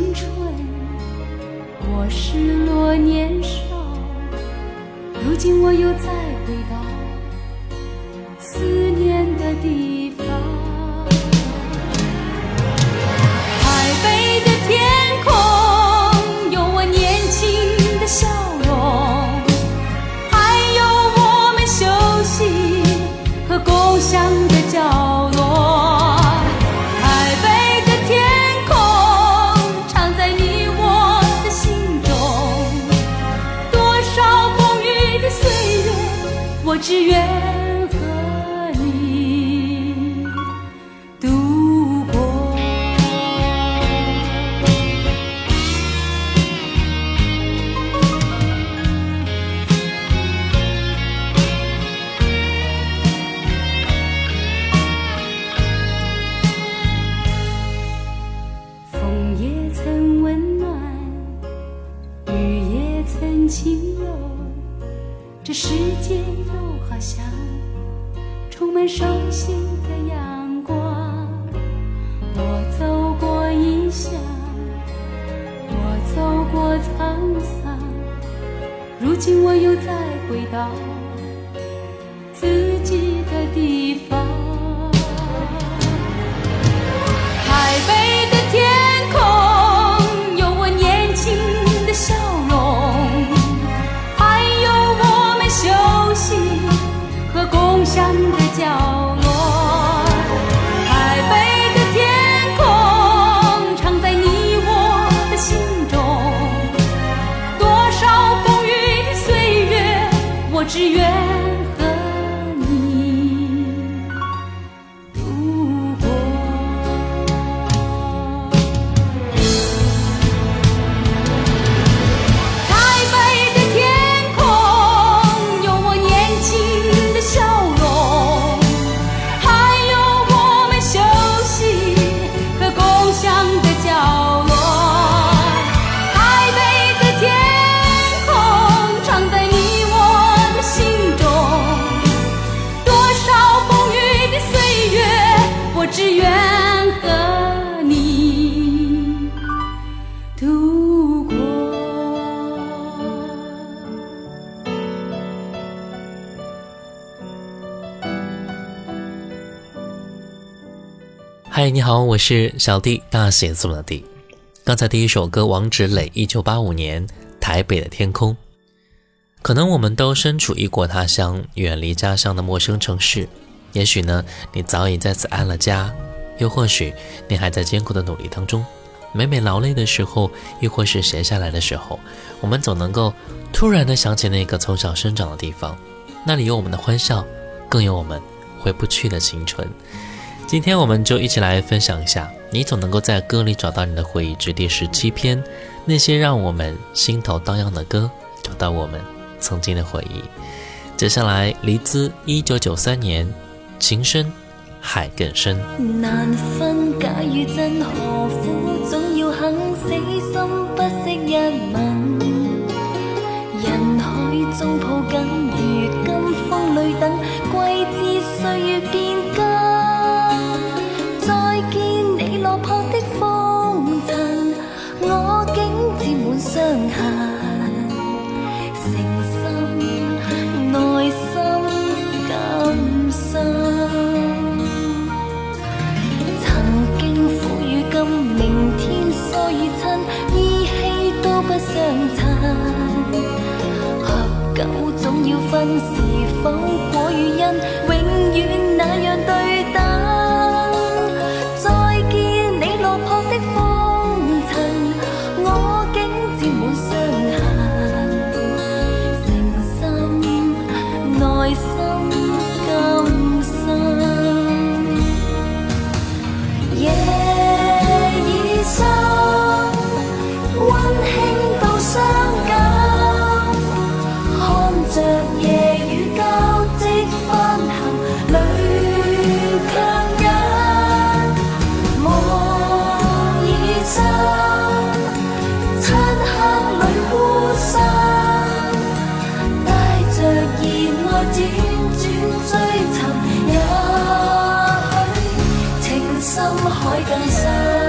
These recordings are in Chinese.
青春，我失落年少，如今我又再回到思念的地曾温暖，雨也曾轻柔，这世界又好像充满熟悉的阳光。我走过异乡，我走过沧桑，如今我又再回到自己的地方。你好，我是小弟，大写字母的弟。刚才第一首歌，王志磊，一九八五年《台北的天空》。可能我们都身处异国他乡，远离家乡的陌生城市。也许呢，你早已在此安了家，又或许你还在艰苦的努力当中。每每劳累的时候，亦或是闲下来的时候，我们总能够突然的想起那个从小生长的地方，那里有我们的欢笑，更有我们回不去的青春。今天我们就一起来分享一下，你总能够在歌里找到你的回忆之第十七篇，那些让我们心头荡漾的歌，找到我们曾经的回忆。接下来，黎姿一九九三年，《情深海更深》。难分假与真，何苦总要肯死心不息一吻？人海中抱紧，如今风里等，归知岁月变伤。痕，诚心内心感伤。曾经苦与甘，明天疏与亲，依稀都不相衬。合久总要分，是否果与因，海更深。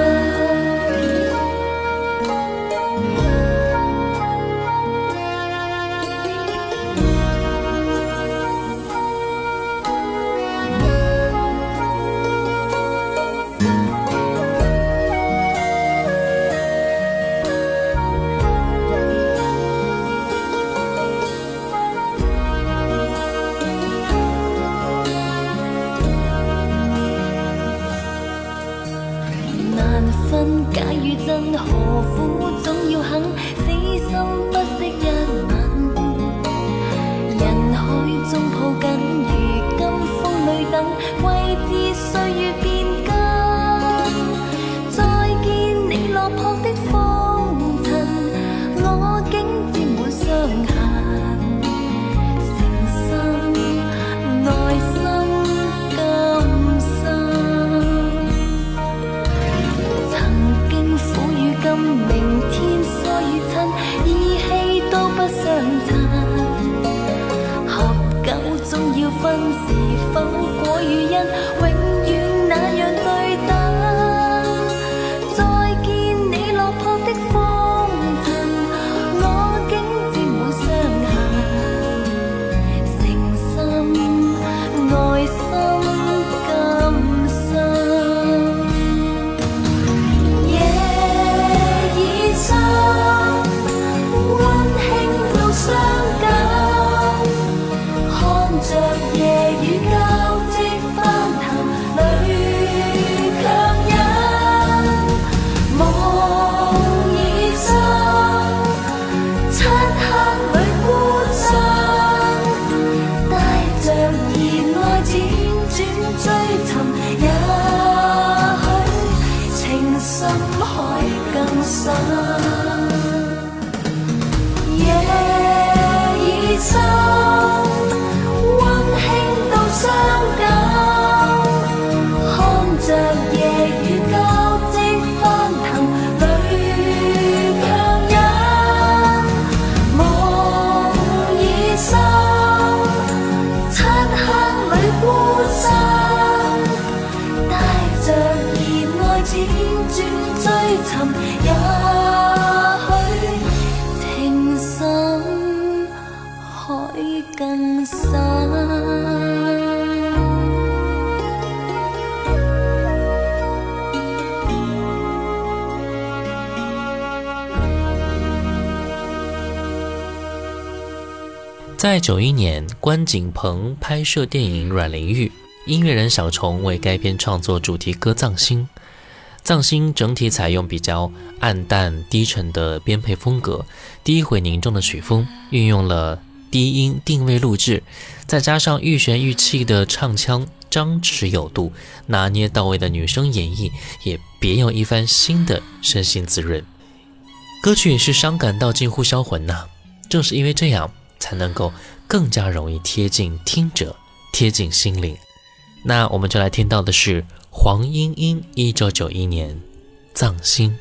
在九一年，关锦鹏拍摄电影《阮玲玉》，音乐人小虫为该片创作主题歌《藏心》。《藏心》整体采用比较暗淡低沉的编配风格，低回凝重的曲风，运用了低音定位录制，再加上欲弦欲泣的唱腔，张弛有度，拿捏到位的女声演绎，也别有一番新的身心滋润。歌曲是伤感到近乎销魂呐、正是因为这样，才能够更加容易贴近听者，贴近心灵。那我们就来听到的是黄莺莺一九九一年《藏心》。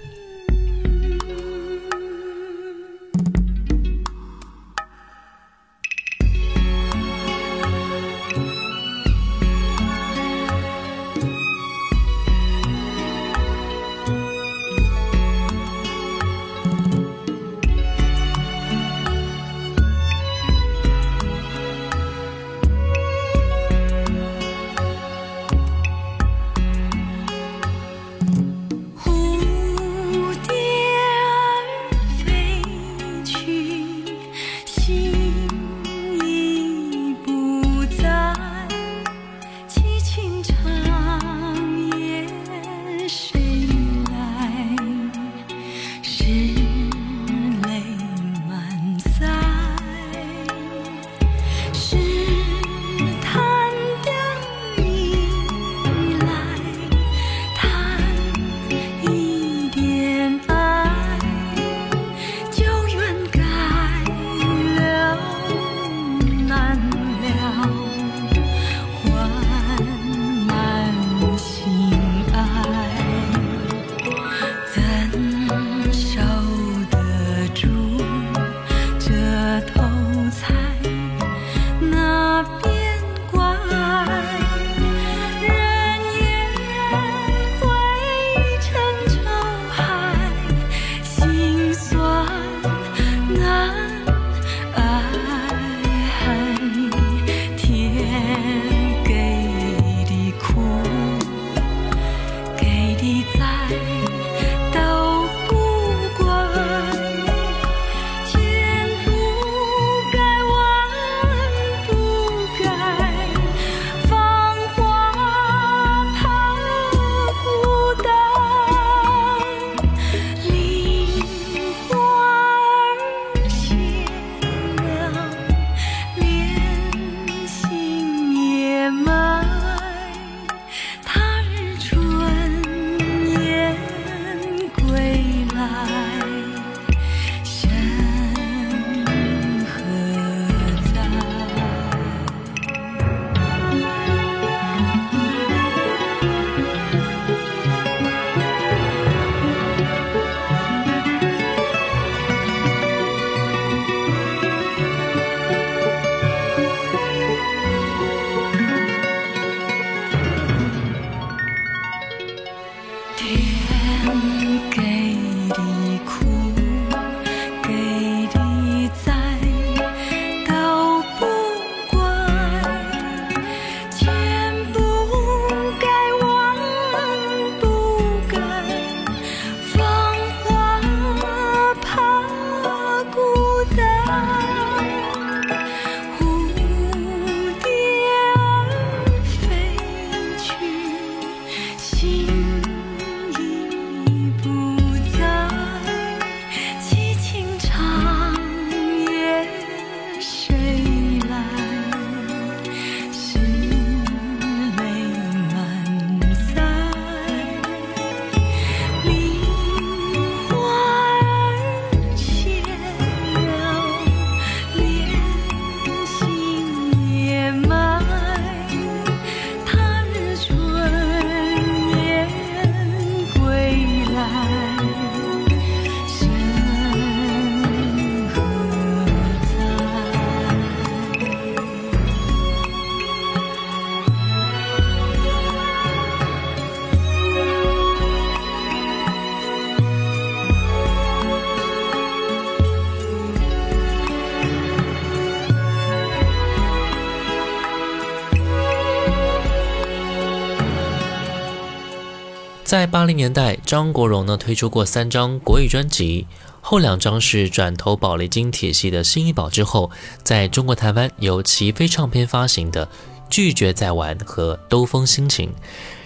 在八零年代，张国荣呢推出过三张国语专辑，后两张是转投宝丽金体系的新艺宝之后，在中国台湾由齐飞唱片发行的《拒绝再玩》和《兜风心情》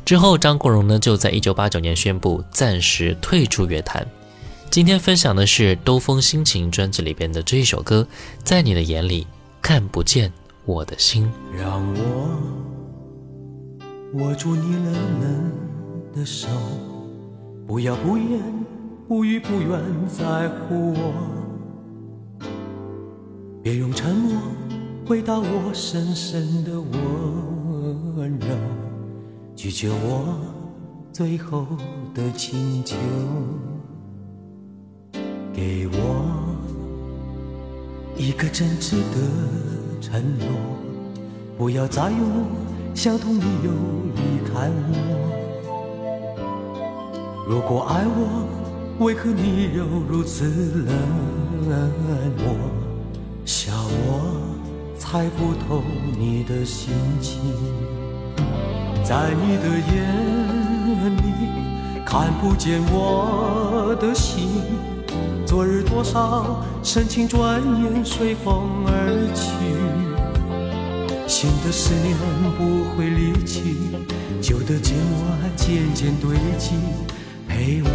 之后，张国荣呢就在一九八九年宣布暂时退出乐坛。今天分享的是《兜风心情》专辑里边的这一首歌，在你的眼里看不见我的心。让我握住你冷冷的手，不要不言不语不愿在乎我，别用沉默回答我深深的温柔，拒绝我最后的请求。给我一个真挚的承诺，不要再用相同理由离开我。如果爱我，为何你又如此冷漠？笑我猜不透你的心情，在你的眼里看不见我的心。昨日多少深情，转眼随风而去。新的思念不会离去，旧的牵挂渐渐堆积，陪我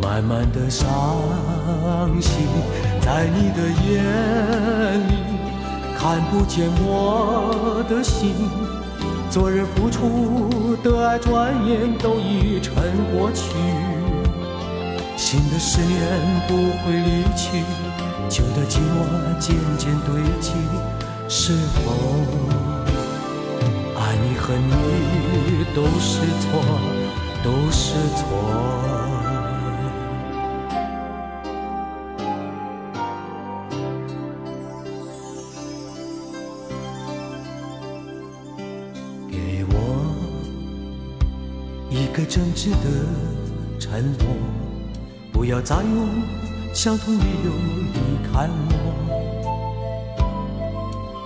慢慢的伤心。在你的眼里看不见我的心，昨日付出的爱，转眼都已成过去。新的思念不会离去，旧的寂寞渐渐堆积。是否爱你恨你都是错，都是错？给我一个真挚的承诺。不要再用相同理由离开我。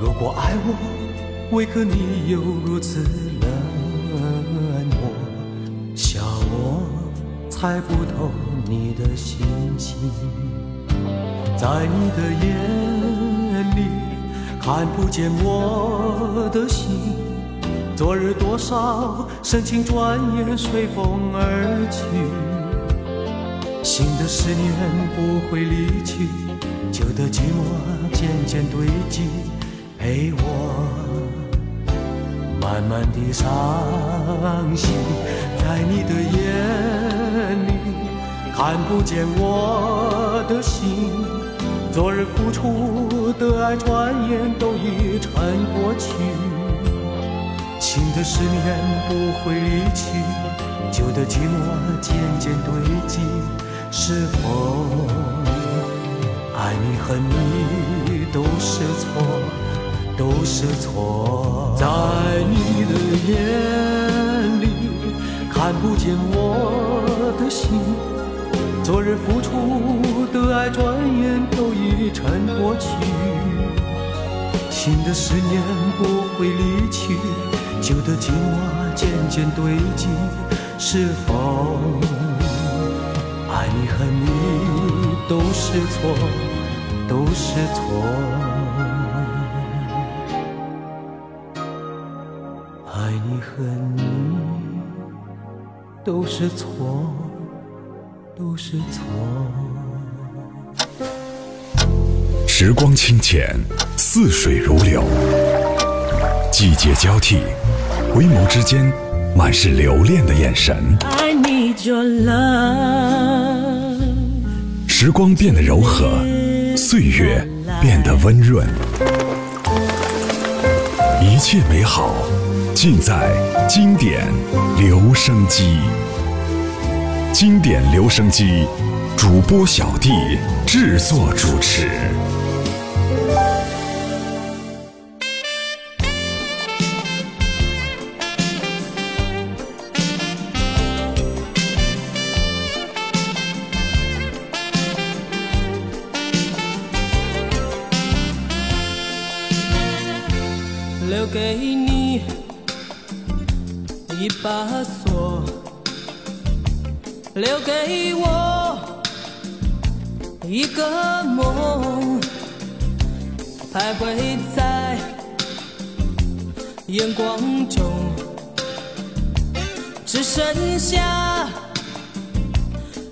如果爱我，为何你又如此冷猜不透你的心情，在你的眼里看不见我的心。昨日多少深情，转眼随风而去。新的思念不会离去，旧的寂寞渐渐堆积，陪我慢慢的伤心。在你的眼看不见我的心，昨日付出的爱，转眼都已成过去。新的思念不会离去，旧的寂寞渐渐堆积。是否爱你恨你都是错，都是错。在你的眼里看不见我的心，昨日付出的爱，转眼都已成过去。新的思念不会离去，旧的情话渐渐堆积。是否？爱你恨你都是错，都是错。爱你恨你都是错，时光清浅，似水如流。季节交替，回眸之间，满是留恋的眼神。时光变得柔和，岁月变得温润，一切美好尽在经典留声机。经典留声机主播小弟制作主持。给我一个梦，徘徊在眼光中，只剩下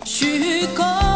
虚空。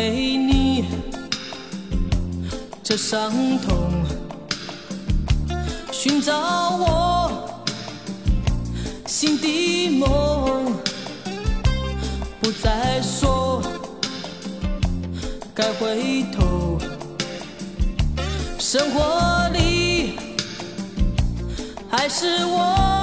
给你这伤痛，寻找我心的梦，不再说该回头，生活里还是我。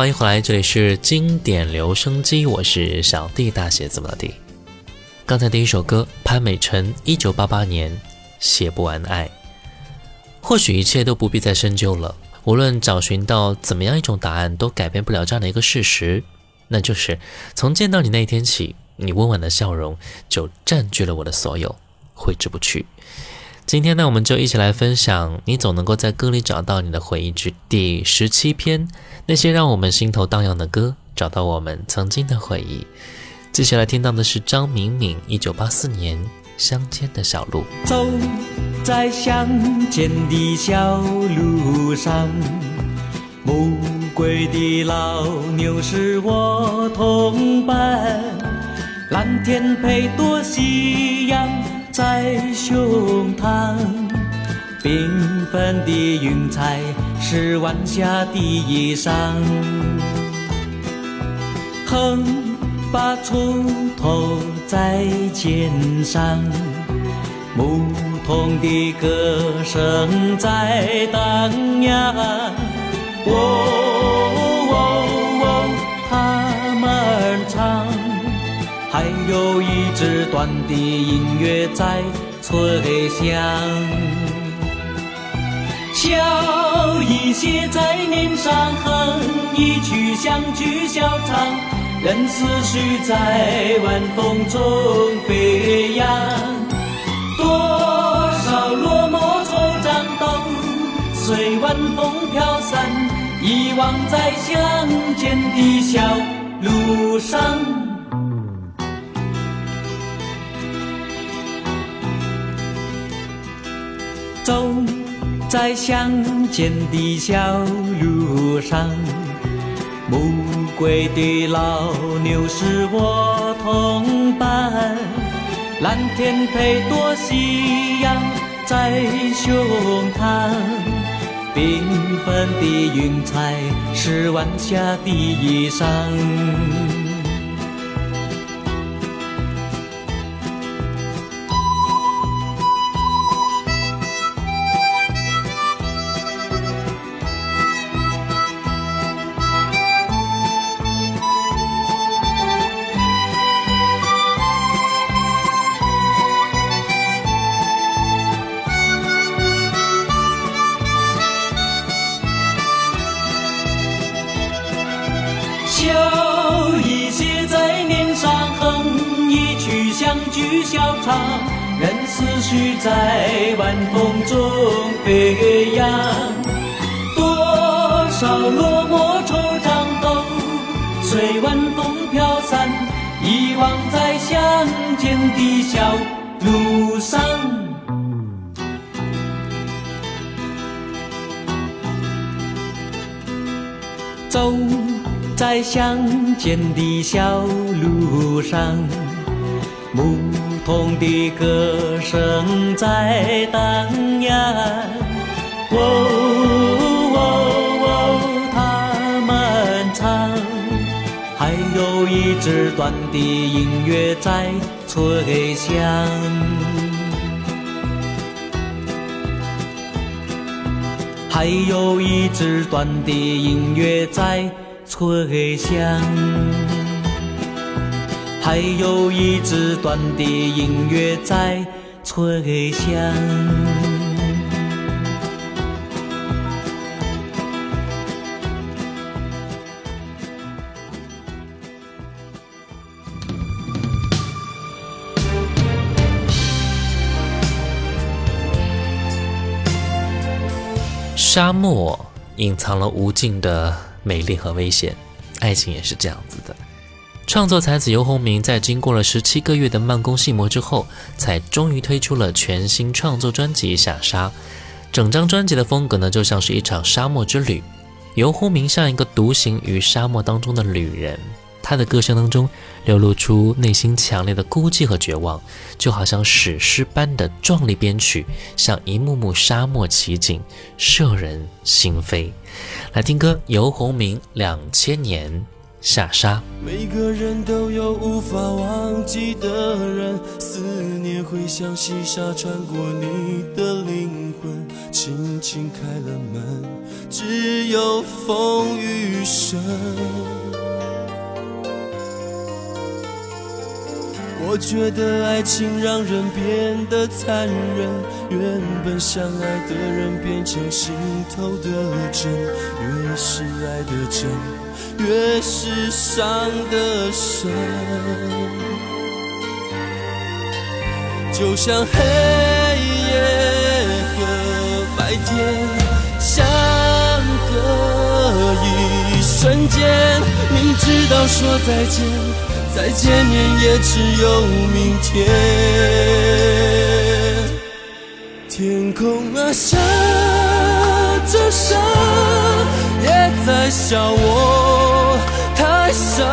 欢迎回来，这里是经典留声机，我是小弟大写字母的弟。刚才第一首歌，潘美辰，一九八八年《写不完爱》。或许一切都不必再深究了，无论找寻到怎么样一种答案，都改变不了这样的一个事实，那就是从见到你那天起，你温婉的笑容就占据了我的所有，挥之不去。今天呢，我们就一起来分享《你总能够在歌里找到你的回忆》之第十七篇，那些让我们心头荡漾的歌，找到我们曾经的回忆。接下来听到的是张敏敏一九八四年《乡间的小路》。走在乡间的小路上，暮归的老牛是我同伴，蓝天配朵夕阳。在胸膛，缤纷的云彩是晚霞的衣裳。哼，把锄头在肩上，牧童的歌声在荡漾。哦哦哦，他们唱。还有一支短笛音乐在吹响，笑意写在脸上，哼一曲乡居小唱，任思绪在晚风中飞扬。多少落寞惆怅都随晚风飘散，遗忘在乡间的小路上。走在乡间的小路上，暮归的老牛是我同伴，蓝天配朵夕阳在胸膛，缤纷的云彩是晚霞的衣裳。多少落寞惆怅都随晚风飘散，遗忘在乡间的小路上。走在乡间的小路上，牧童的歌声在荡漾。哦，有一支短笛音乐在吹响。还有一支短笛音乐在吹响，还有一支短笛音乐在吹响。沙漠隐藏了无尽的美丽和危险，爱情也是这样子的。创作才子游鸿明在经过了十七个月的慢工细磨之后，才终于推出了全新创作专辑《下沙》。整张专辑的风格呢，就像是一场沙漠之旅。游鸿明像一个独行于沙漠当中的旅人，他的歌声当中流露出内心强烈的孤寂和绝望，就好像史诗般的壮丽编曲，像一幕幕沙漠奇景，摄人心扉。来听歌，游鸿明《两千年下沙》。每个人都有无法忘记的人，思念会像细沙穿过你的灵魂，轻轻开了门，只有风雨声。觉得爱情让人变得残忍，原本相爱的人变成心头的针，越是爱的真，越是伤的深。就像黑夜和白天相隔一瞬间，明知道说再见。再见面也只有明天。天空啊，下着沙，也在笑我太傻。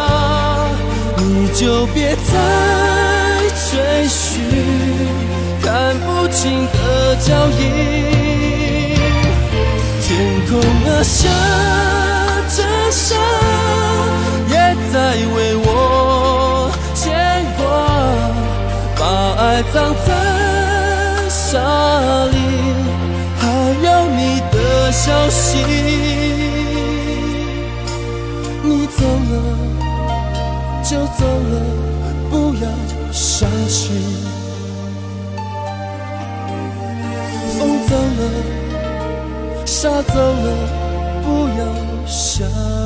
你就别再追寻看不清的脚印。天空啊，下下，走了，不要想。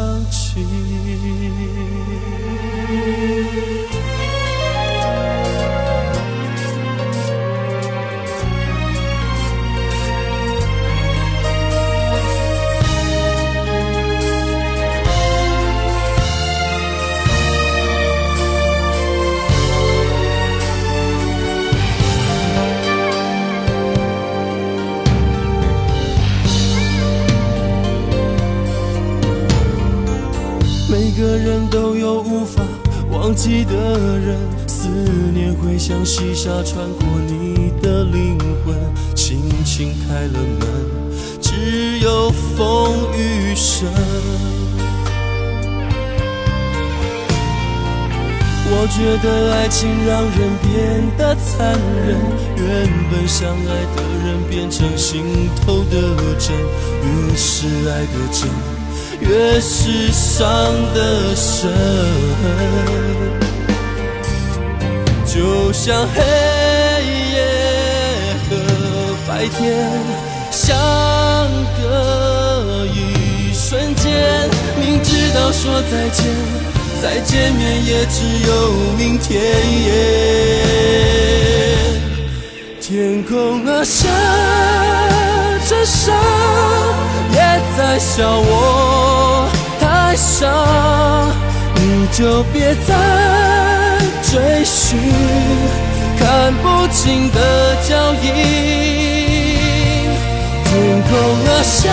念会像细沙穿过你的灵魂，轻轻开了门，只有风雨声。我觉得爱情让人变得残忍，原本相爱的人变成心头的针，越是爱的真，越是伤的深。就像黑夜和白天相隔一瞬间，明知道说再见。再见面也只有明天。天空啊，下着沙，也在笑我太傻。你就别再追寻看不清的脚印。天空啊，下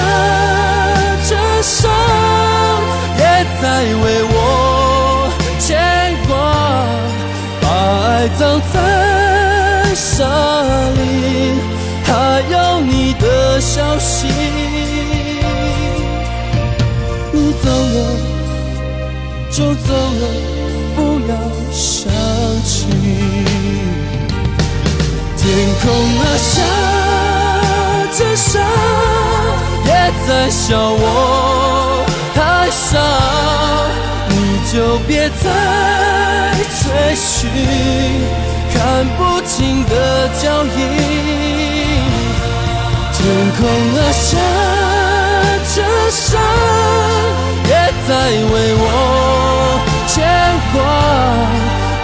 着沙，也在为我。牵挂。把爱葬在沙里，还有你的消息。你走了就走了，空啊，下着沙，也在笑我太傻，你就别再。追寻看不清的脚印，天空啊下着沙，也在为我牵挂，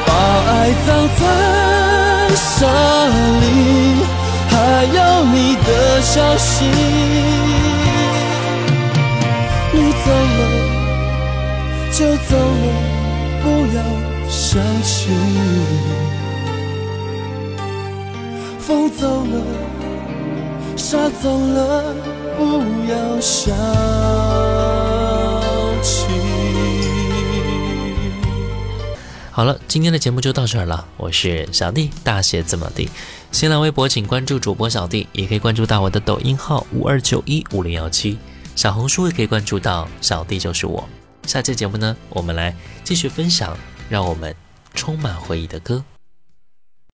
把爱葬在沙里，还有你的消息。你走了就走了，不要。想起，风走了，沙走了，不要想好了，今天的节目就到这儿了。我是小弟，大写字母 D。新浪微博请关注主播小弟，也可以关注到我的抖音号五二九一五零幺七，小红书也可以关注到小弟就是我。下期节目呢，我们来继续分享。让我们充满回忆的歌。